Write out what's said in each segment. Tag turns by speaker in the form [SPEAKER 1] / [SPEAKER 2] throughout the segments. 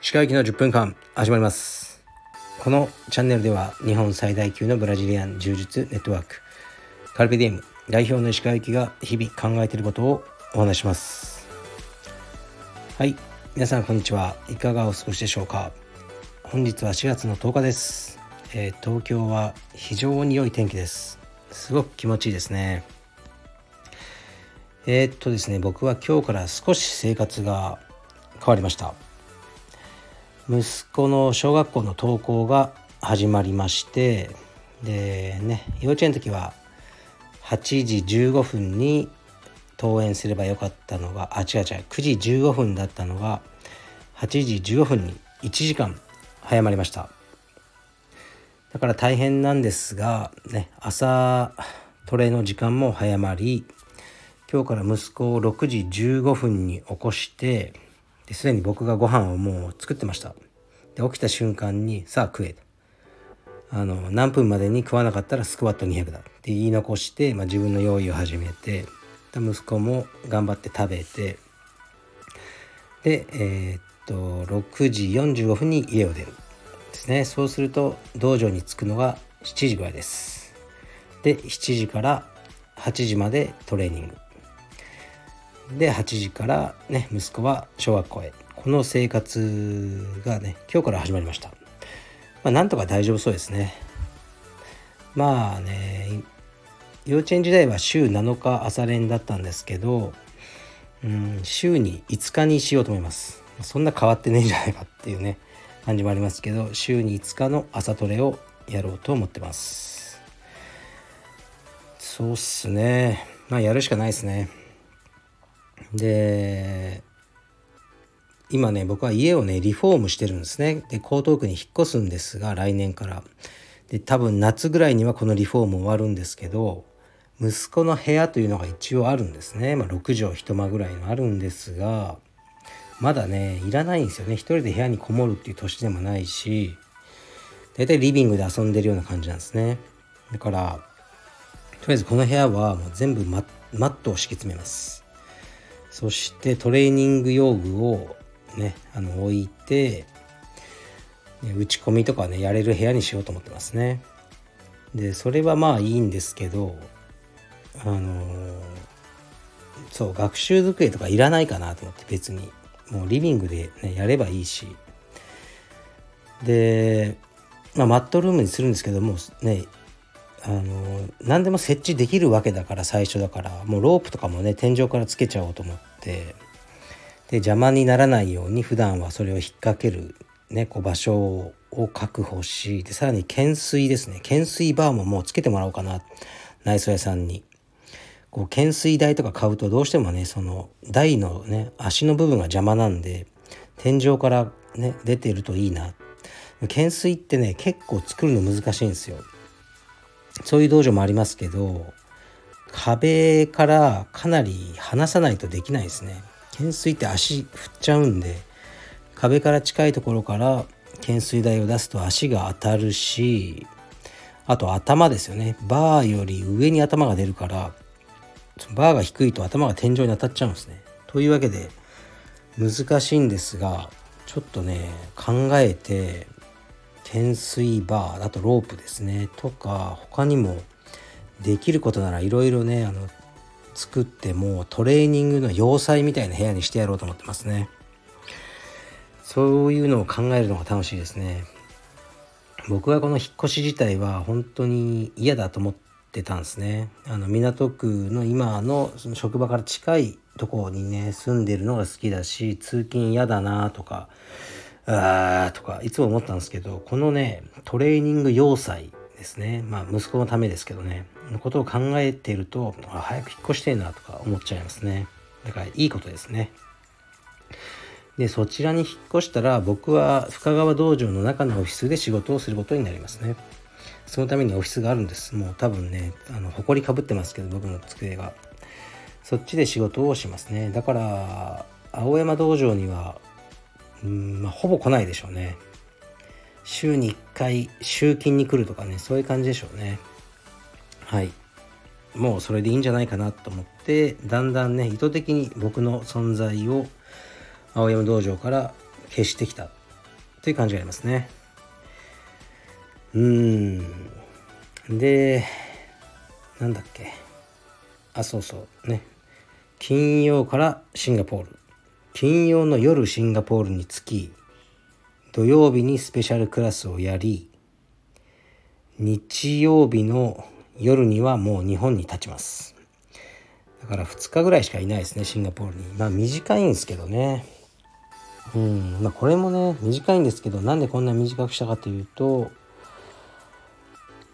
[SPEAKER 1] 歯科行きの10分間始まります。このチャンネルでは日本最大級のブラジリアン柔術ネットワークカルペディエム代表の石川行きが日々考えていることをお話します。はい皆さんこんにちはいかがお過ごしでしょうか。本日は4月の10日です、えー、東京は非常に良い天気です。すごく気持ちいいですね。えー、っとですね僕は今日から少し生活が変わりました。息子の小学校の登校が始まりましてでね幼稚園の時は8時15分に登園すればよかったのがあ違う違う9時15分だったのが8時15分に1時間早まりました。だから大変なんですがね朝トレの時間も早まり今日から息子を6時15分に起こしてすでに僕がご飯をもう作ってました。で起きた瞬間にさあ食えと。あの何分までに食わなかったらスクワット200だ。って言い残して、まあ、自分の用意を始めて息子も頑張って食べてでえー、っと6時45分に家を出る。ですね。そうすると道場に着くのが7時ぐらいです。で7時から8時までトレーニング。で8時からね息子は小学校へ。この生活がね今日から始まりました。まあなんとか大丈夫そうですね。まあね幼稚園時代は週7日朝練だったんですけどうん週に5日にしようと思います。そんな変わってねえんじゃないかっていうね感じもありますけど週に5日の朝トレをやろうと思ってます。そうっすね。まあやるしかないですね。で今ね僕は家をねリフォームしてるんですね。で江東区に引っ越すんですが来年から。で多分夏ぐらいにはこのリフォーム終わるんですけど息子の部屋というのが一応あるんですね、まあ、6畳一間ぐらいのあるんですがまだねいらないんですよね。一人で部屋にこもるっていう年でもないし大体リビングで遊んでるような感じなんですね。だからとりあえずこの部屋はもう全部マットを敷き詰めます。そしてトレーニング用具をねあの置いて打ち込みとかねやれる部屋にしようと思ってますね。でそれはまあいいんですけどあのー、そう学習机とかいらないかなと思って別に。もうリビングで、ね、やればいいし。で、まあ、マットルームにするんですけどもねあの何でも設置できるわけだから最初だから。もうロープとかもね天井からつけちゃおうと思って。で邪魔にならないように普段はそれを引っ掛ける、ね、こう場所を確保しでさらに懸垂ですね。懸垂バーももうつけてもらおうかな。内装屋さんに。こう懸垂台とか買うとどうしてもねその台のね足の部分が邪魔なんで天井からね出てるといいな。懸垂ってね結構作るの難しいんですよ。そういう道場もありますけど壁からかなり離さないとできないですね懸垂って足振っちゃうんで壁から近いところから懸垂台を出すと足が当たるしあと頭ですよねバーより上に頭が出るからバーが低いと頭が天井に当たっちゃうんですね。というわけで難しいんですがちょっとね考えて懸垂バーあとロープですね。とか他にもできることならいろいろねあの作ってもトレーニングの要塞みたいな部屋にしてやろうと思ってますね。そういうのを考えるのが楽しいですね。僕はこの引っ越し自体は本当に嫌だと思ってたんですね。あの港区の今のその職場から近いところにね住んでるのが好きだし通勤嫌だなとかあーとかいつも思ったんですけどこのねトレーニング要塞ですね。まあ息子のためですけどね。のことを考えていると早く引っ越してえなとか思っちゃいますね。だからいいことですね。でそちらに引っ越したら僕は深川道場の中のオフィスで仕事をすることになりますね。そのためにオフィスがあるんです。もう多分ねあの埃かぶってますけど僕の机が。そっちで仕事をしますね。だから青山道場にはうんまあほぼ来ないでしょうね。週に1回集金に来るとかねそういう感じでしょうね。はい。もうそれでいいんじゃないかなと思ってだんだんね意図的に僕の存在を青山道場から消してきた。という感じがありますね。うーん。でなんだっけ。あそうそう。ね。金曜からシンガポール。金曜の夜シンガポールに着き土曜日にスペシャルクラスをやり日曜日の夜にはもう日本に立ちます。だから2日ぐらいしかいないですねシンガポールに。まあ短いんですけどね。うんまあこれもね短いんですけどなんでこんな短くしたかというと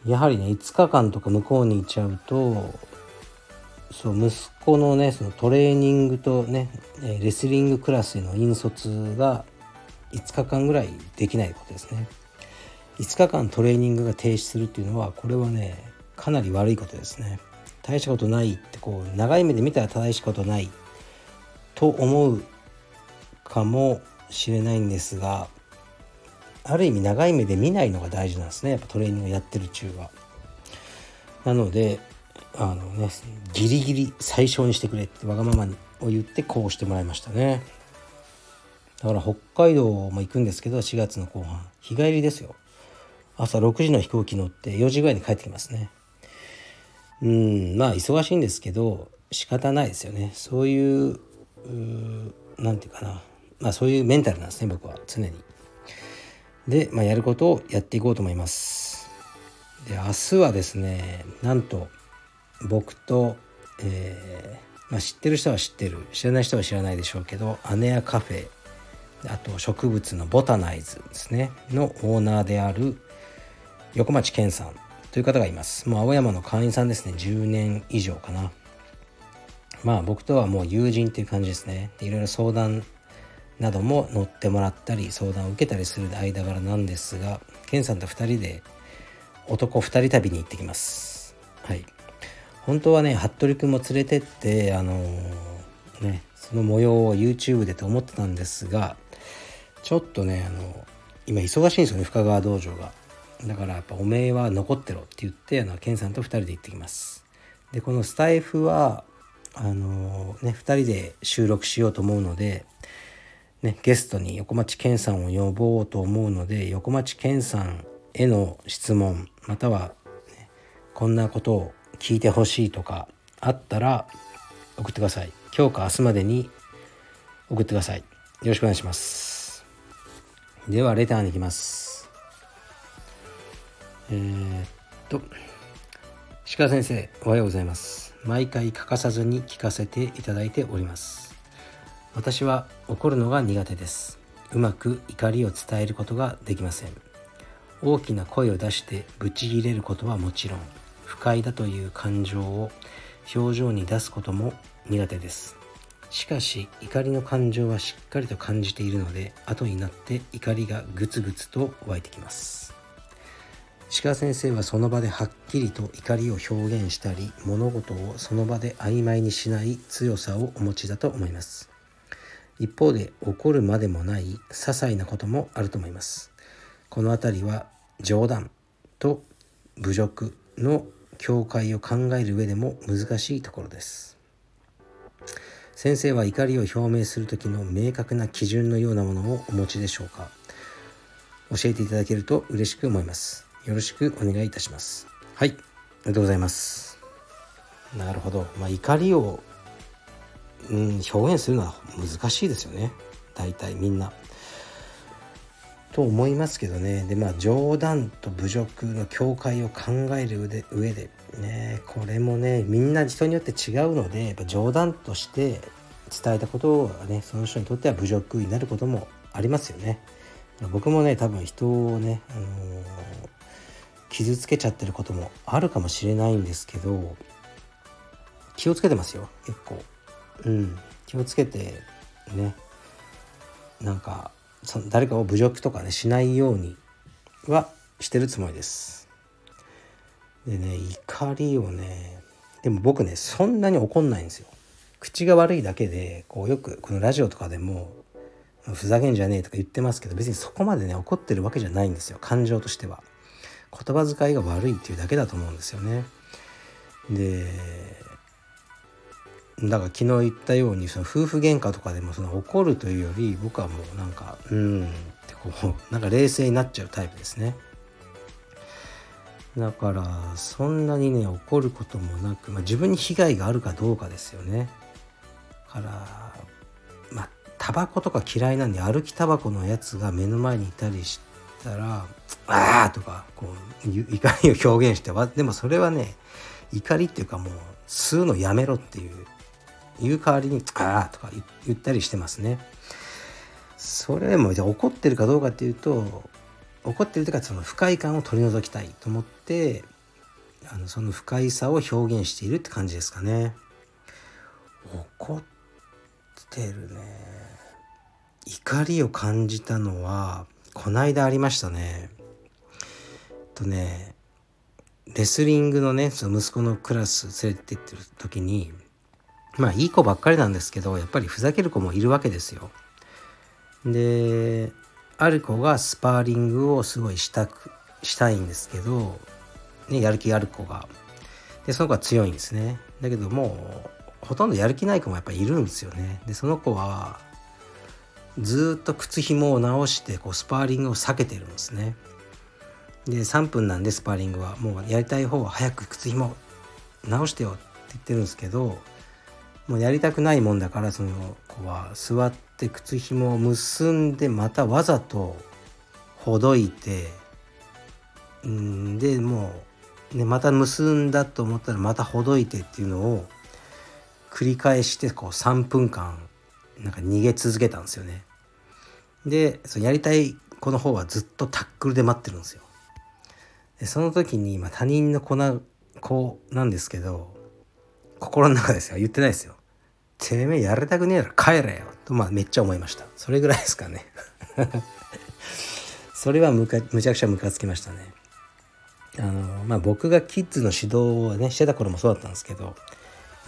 [SPEAKER 1] やはりね5日間とか向こうに行っちゃうとそう息子のねそのトレーニングとねレスリングクラスへの引率が5日間ぐらいできないことですね。5日間トレーニングが停止するっていうのはこれはねかなり悪いことですね。大したことないってこう長い目で見たら正しいことないと思うかもしれないんですがある意味長い目で見ないのが大事なんですね。やっぱトレーニングやってる中は。なのであのねギリギリ最小にしてくれってわがままにを言ってこうしてもらいましたね。だから北海道も行くんですけど4月の後半。日帰りですよ。朝6時の飛行機乗って4時ぐらいに帰ってきますね。うんまあ忙しいんですけど仕方ないですよね。そういう何て言うかな。まあそういうメンタルなんですね僕は常に。で、まあ、やることをやっていこうと思います。で明日はですねなんと僕と、えーまあ、知ってる人は知ってる知らない人は知らないでしょうけど姉やカフェあと植物のボタナイズですねのオーナーである横町健さんという方がいます。もう青山の会員さんですね。10年以上かな。まあ僕とはもう友人っていう感じですね。いろいろ相談なども乗ってもらったり相談を受けたりする間柄なんですが健さんと2人で男2人旅に行ってきます。はい。本当はね服部君も連れてってあのー、ねその模様を YouTube でと思ってたんですがちょっとねあの今忙しいんですよね深川道場が。だからやっぱおめえは残ってろって言ってあの健さんと2人で行ってきます。でこのスタイフはあのー、ね2人で収録しようと思うのでね、ゲストに横町健さんを呼ぼうと思うので横町健さんへの質問または、ね、こんなことを聞いてほしいとかあったら送ってください。今日か明日までに送ってください。よろしくお願いします。ではレターに行きます。えー、っと鹿先生おはようございます。毎回欠かさずに聞かせていただいております。私は怒るのが苦手です。うまく怒りを伝えることができません。大きな声を出してブチギレることはもちろん。不快だという感情を表情に出すことも苦手です。しかし怒りの感情はしっかりと感じているので後になって怒りがグツグツと湧いてきます。鹿先生はその場ではっきりと怒りを表現したり物事をその場で曖昧にしない強さをお持ちだと思います。一方で起こるまでもない些細なこともあると思います。この辺りは冗談と侮辱の境界を考える上でも難しいところです。先生は怒りを表明する時の明確な基準のようなものをお持ちでしょうか？教えていただけると嬉しく思います。よろしくお願いいたします。はいありがとうございます。なるほど。まあ怒りをうん、表現するのは難しいですよね。大体みんな。と思いますけどねでまあ冗談と侮辱の境界を考える上でねこれもねみんな人によって違うのでやっぱ冗談として伝えたことがねその人にとっては侮辱になることもありますよね。僕もね多分人をね、あのー、傷つけちゃってることもあるかもしれないんですけど気をつけてますよ結構。うん、気をつけてねなんかその誰かを侮辱とかねしないようにはしてるつもりです。でね怒りをねでも僕ねそんなに怒んないんですよ。口が悪いだけでこうよくこのラジオとかでもふざけんじゃねえとか言ってますけど別にそこまでね怒ってるわけじゃないんですよ感情としては。言葉遣いが悪いっていうだけだと思うんですよね。でだから昨日言ったようにその夫婦喧嘩とかでもその怒るというより僕はもうなんかうんってこうなんか冷静になっちゃうタイプですねだからそんなにね怒ることもなく、まあ、自分に被害があるかどうかですよねからまあタバコとか嫌いなんで歩きタバコのやつが目の前にいたりしたら「ああ!」とかこう 怒りを表現してでもそれはね怒りっていうかもう吸うのやめろっていう言う代わりに「ああ!」とか言ったりしてますね。それでもじゃ怒ってるかどうかっていうと怒ってるというかその不快感を取り除きたいと思ってあのその不快さを表現しているって感じですかね。怒ってるね。怒りを感じたのはこないだありましたね。とねレスリングのねその息子のクラス連れてってる時にまあいい子ばっかりなんですけどやっぱりふざける子もいるわけですよ。である子がスパーリングをすごいしたくしたいんですけど、ね、やる気ある子が。でその子は強いんですね。だけどもうほとんどやる気ない子もやっぱいるんですよね。でその子はずっと靴紐を直してこうスパーリングを避けてるんですね。で3分なんでスパーリングはもうやりたい方は早く靴紐直してよって言ってるんですけどもうやりたくないもんだからその子は座って靴紐を結んでまたわざとほどいてうんでもう、ね、また結んだと思ったらまたほどいてっていうのを繰り返してこう3分間なんか逃げ続けたんですよね。でそのやりたい子の方はずっとタックルで待ってるんですよ。でその時に、まあ、他人の子な子なんですけど心の中ですよ言ってないですよ。てめえやりたくねえら帰れよ。とまあめっちゃ思いました。それぐらいですかね。それはむかむちゃくちゃムカつきましたね。あのまあ僕がキッズの指導をねしてた頃もそうだったんですけど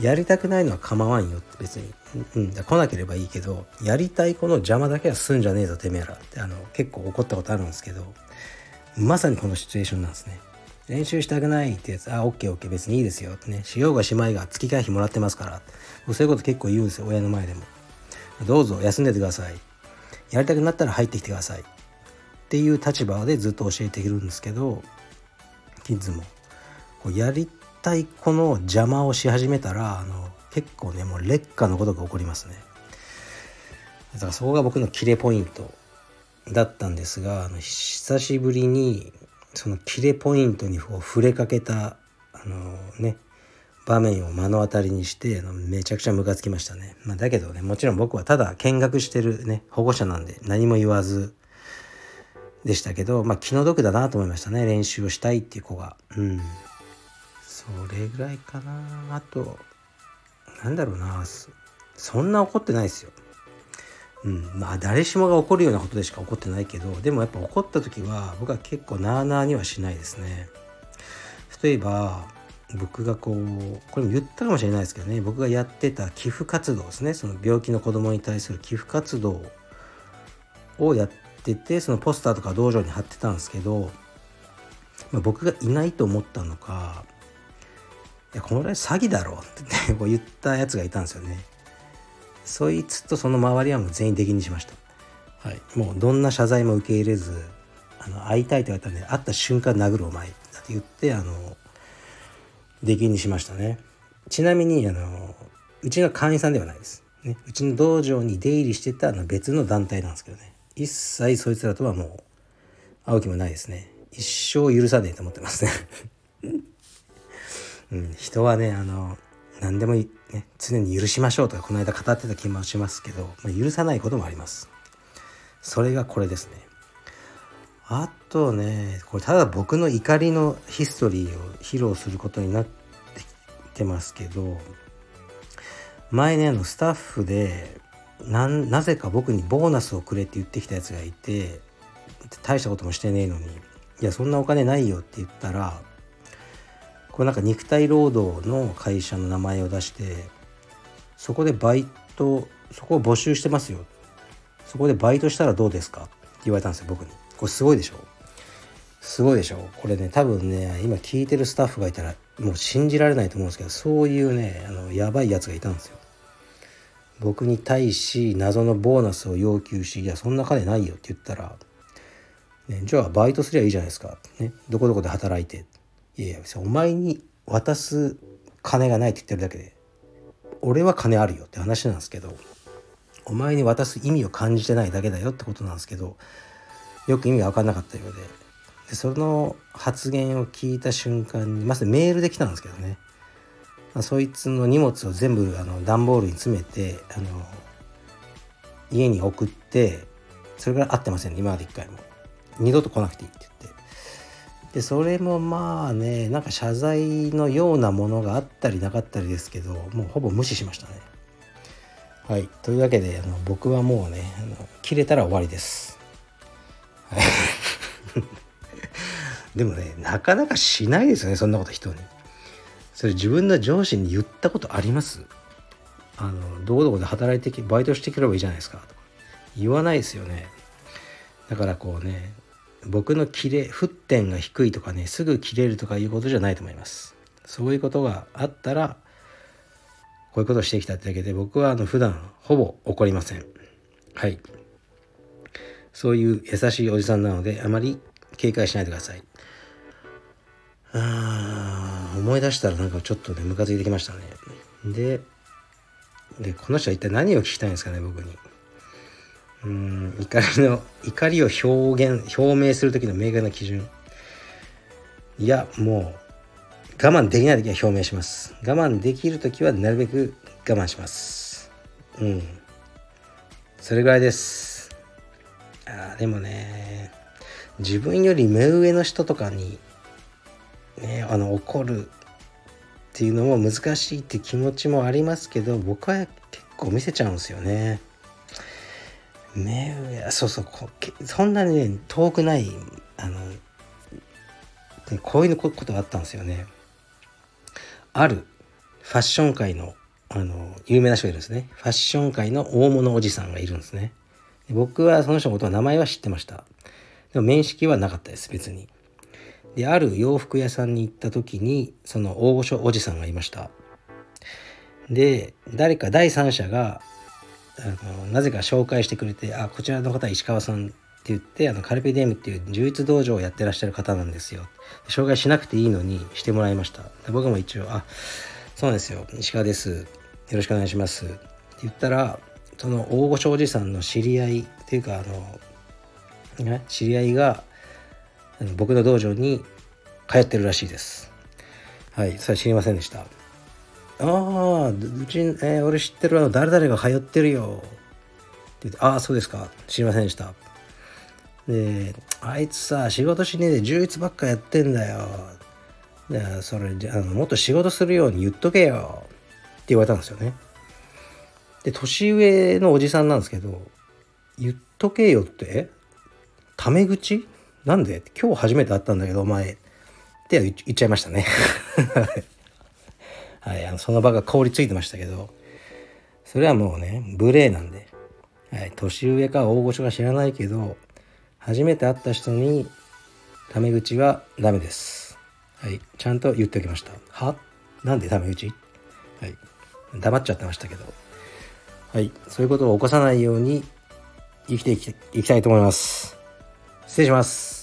[SPEAKER 1] やりたくないのは構わんよって別に、うん、来なければいいけどやりたい子の邪魔だけはすんじゃねえぞてめえらってあの結構怒ったことあるんですけどまさにこのシチュエーションなんですね。練習したくないってやつ、あ、オッケーオッケー別にいいですよってね、しようがしまいが月会費もらってますから。そういうこと結構言うんですよ、親の前でも。どうぞ休んでてください。やりたくなったら入ってきてください。っていう立場でずっと教えているんですけど、キッズも。こうやりたい子の邪魔をし始めたら、あの、結構ね、もう劣化のことが起こりますね。だからそこが僕のキレポイントだったんですが、あの久しぶりにそのキレポイントに触れかけたあのね場面を目の当たりにしてめちゃくちゃムカつきましたね、まあ、だけどねもちろん僕はただ見学してるね保護者なんで何も言わずでしたけどまあ気の毒だなと思いましたね。練習をしたいっていう子が。うん。それぐらいかな。あとなんだろうな。そんな怒ってないですよ。うん、まあ誰しもが起こるようなことでしか起こってないけどでもやっぱ起こった時は僕は結構なあなあにはしないですね。例えば僕がこうこれも言ったかもしれないですけどね。僕がやってた寄付活動ですね。その病気の子供に対する寄付活動をやっててそのポスターとか道場に貼ってたんですけど、まあ、僕がいないと思ったのかいやこのぐらい詐欺だろってこう言ったやつがいたんですよね。そいつとその周りはもう全員出禁にしました。はい、もうどんな謝罪も受け入れずあの会いたいと言われたんで会った瞬間殴るお前だって言ってあの出禁にしましたね。ちなみにあのうちの会員さんではないです、ね、うちの道場に出入りしてたあの別の団体なんですけどね。一切そいつらとはもう会う気もないですね。一生許さねえと思ってますね。うん、人はねあの何でも、ね、常に許しましょうとかこの間語ってた気もしますけど、まあ、許さないこともあります。それがこれですね。あとねこれただ僕の怒りのヒストリーを披露することになってきてますけど前ねあのスタッフでなぜか僕にボーナスをくれって言ってきたやつがいて大したこともしてねえのにいやそんなお金ないよって言ったらこれなんか肉体労働の会社の名前を出してそこでバイトそこを募集してますよ。そこでバイトしたらどうですか？って言われたんですよ僕に。これすごいでしょ？すごいでしょ？これね多分ね今聞いてるスタッフがいたらもう信じられないと思うんですけどそういうねあのやばいやつがいたんですよ。僕に対し謎のボーナスを要求し「いやそんな金ないよ」って言ったら「ね、じゃあバイトすりゃいいじゃないですか」ね「どこどこで働いて」いやいやお前に渡す金がないって言ってるだけで俺は金あるよって話なんですけどお前に渡す意味を感じてないだけだよってことなんですけどよく意味が分かんなかったようででその発言を聞いた瞬間にまずメールで来たんですけどね、ま、そいつの荷物を全部あの段ボールに詰めてあの家に送ってそれから会ってませんね今まで一回も。二度と来なくていいって言って。でそれもまあねなんか謝罪のようなものがあったりなかったりですけどもうほぼ無視しましたね。はい。というわけであの僕はもうねあの切れたら終わりです。はい。でもねなかなかしないですよねそんなこと人に。それ自分の上司に言ったことあります？あのどこどこで働いてきバイトしてくればいいじゃないですかとか。言わないですよね。だからこうね僕の切れ沸点が低いとかねすぐ切れるとかいうことじゃないと思います。そういうことがあったらこういうことをしてきたってだけで僕はあの普段ほぼ怒りません。はい。そういう優しいおじさんなのであまり警戒しないでください。あ思い出したらなんかちょっとねムカついてきましたね。ででこの人は一体何を聞きたいんですかね僕に。うん怒りの怒りを表現表明する時の明確な基準。いやもう我慢できない時は表明します。我慢できる時はなるべく我慢します。うん。それぐらいです。あでもね自分より目上の人とかにねあの怒るっていうのも難しいって気持ちもありますけど僕は結構見せちゃうんですよね。目上そうそうこそんなにね遠くないあのこういうことがあったんですよね。あるファッション界のあの有名な人がいるんですね。ファッション界の大物おじさんがいるんですね。僕はその人のことは名前は知ってました。でも面識はなかったです別に。である洋服屋さんに行った時にその大御所おじさんがいましたで誰か第三者があのなぜか紹介してくれて「あこちらの方は石川さん」って言ってあのカルペディエムっていう充実道場をやってらっしゃる方なんですよ。紹介しなくていいのにしてもらいました。僕も一応「あそうなんですよ。石川です。よろしくお願いします」って言ったらその大御所おじさんの知り合いっていうかあのね知り合いが僕の道場に通ってるらしいです。はい、それ知りませんでした。ああ、うち、えー、俺知ってるあの誰々が通ってるよ。って言って、ああ、そうですか。知りませんでした。で、あいつさ、仕事しねえで充実ばっかやってんだよ。で、それ、あのもっと仕事するように言っとけよ。って言われたんですよね。で、年上のおじさんなんですけど、言っとけよって、タメ口？なんで？今日初めて会ったんだけどお前って言っちゃいましたね はいあのその場が凍りついてましたけどそれはもうね無礼なんで、はい、年上か大御所か知らないけど初めて会った人にタメ口はダメです。はいちゃんと言っておきました。は？なんでタメ口？はい黙っちゃってましたけど。はいそういうことを起こさないように生きていきたいと思います。失礼します。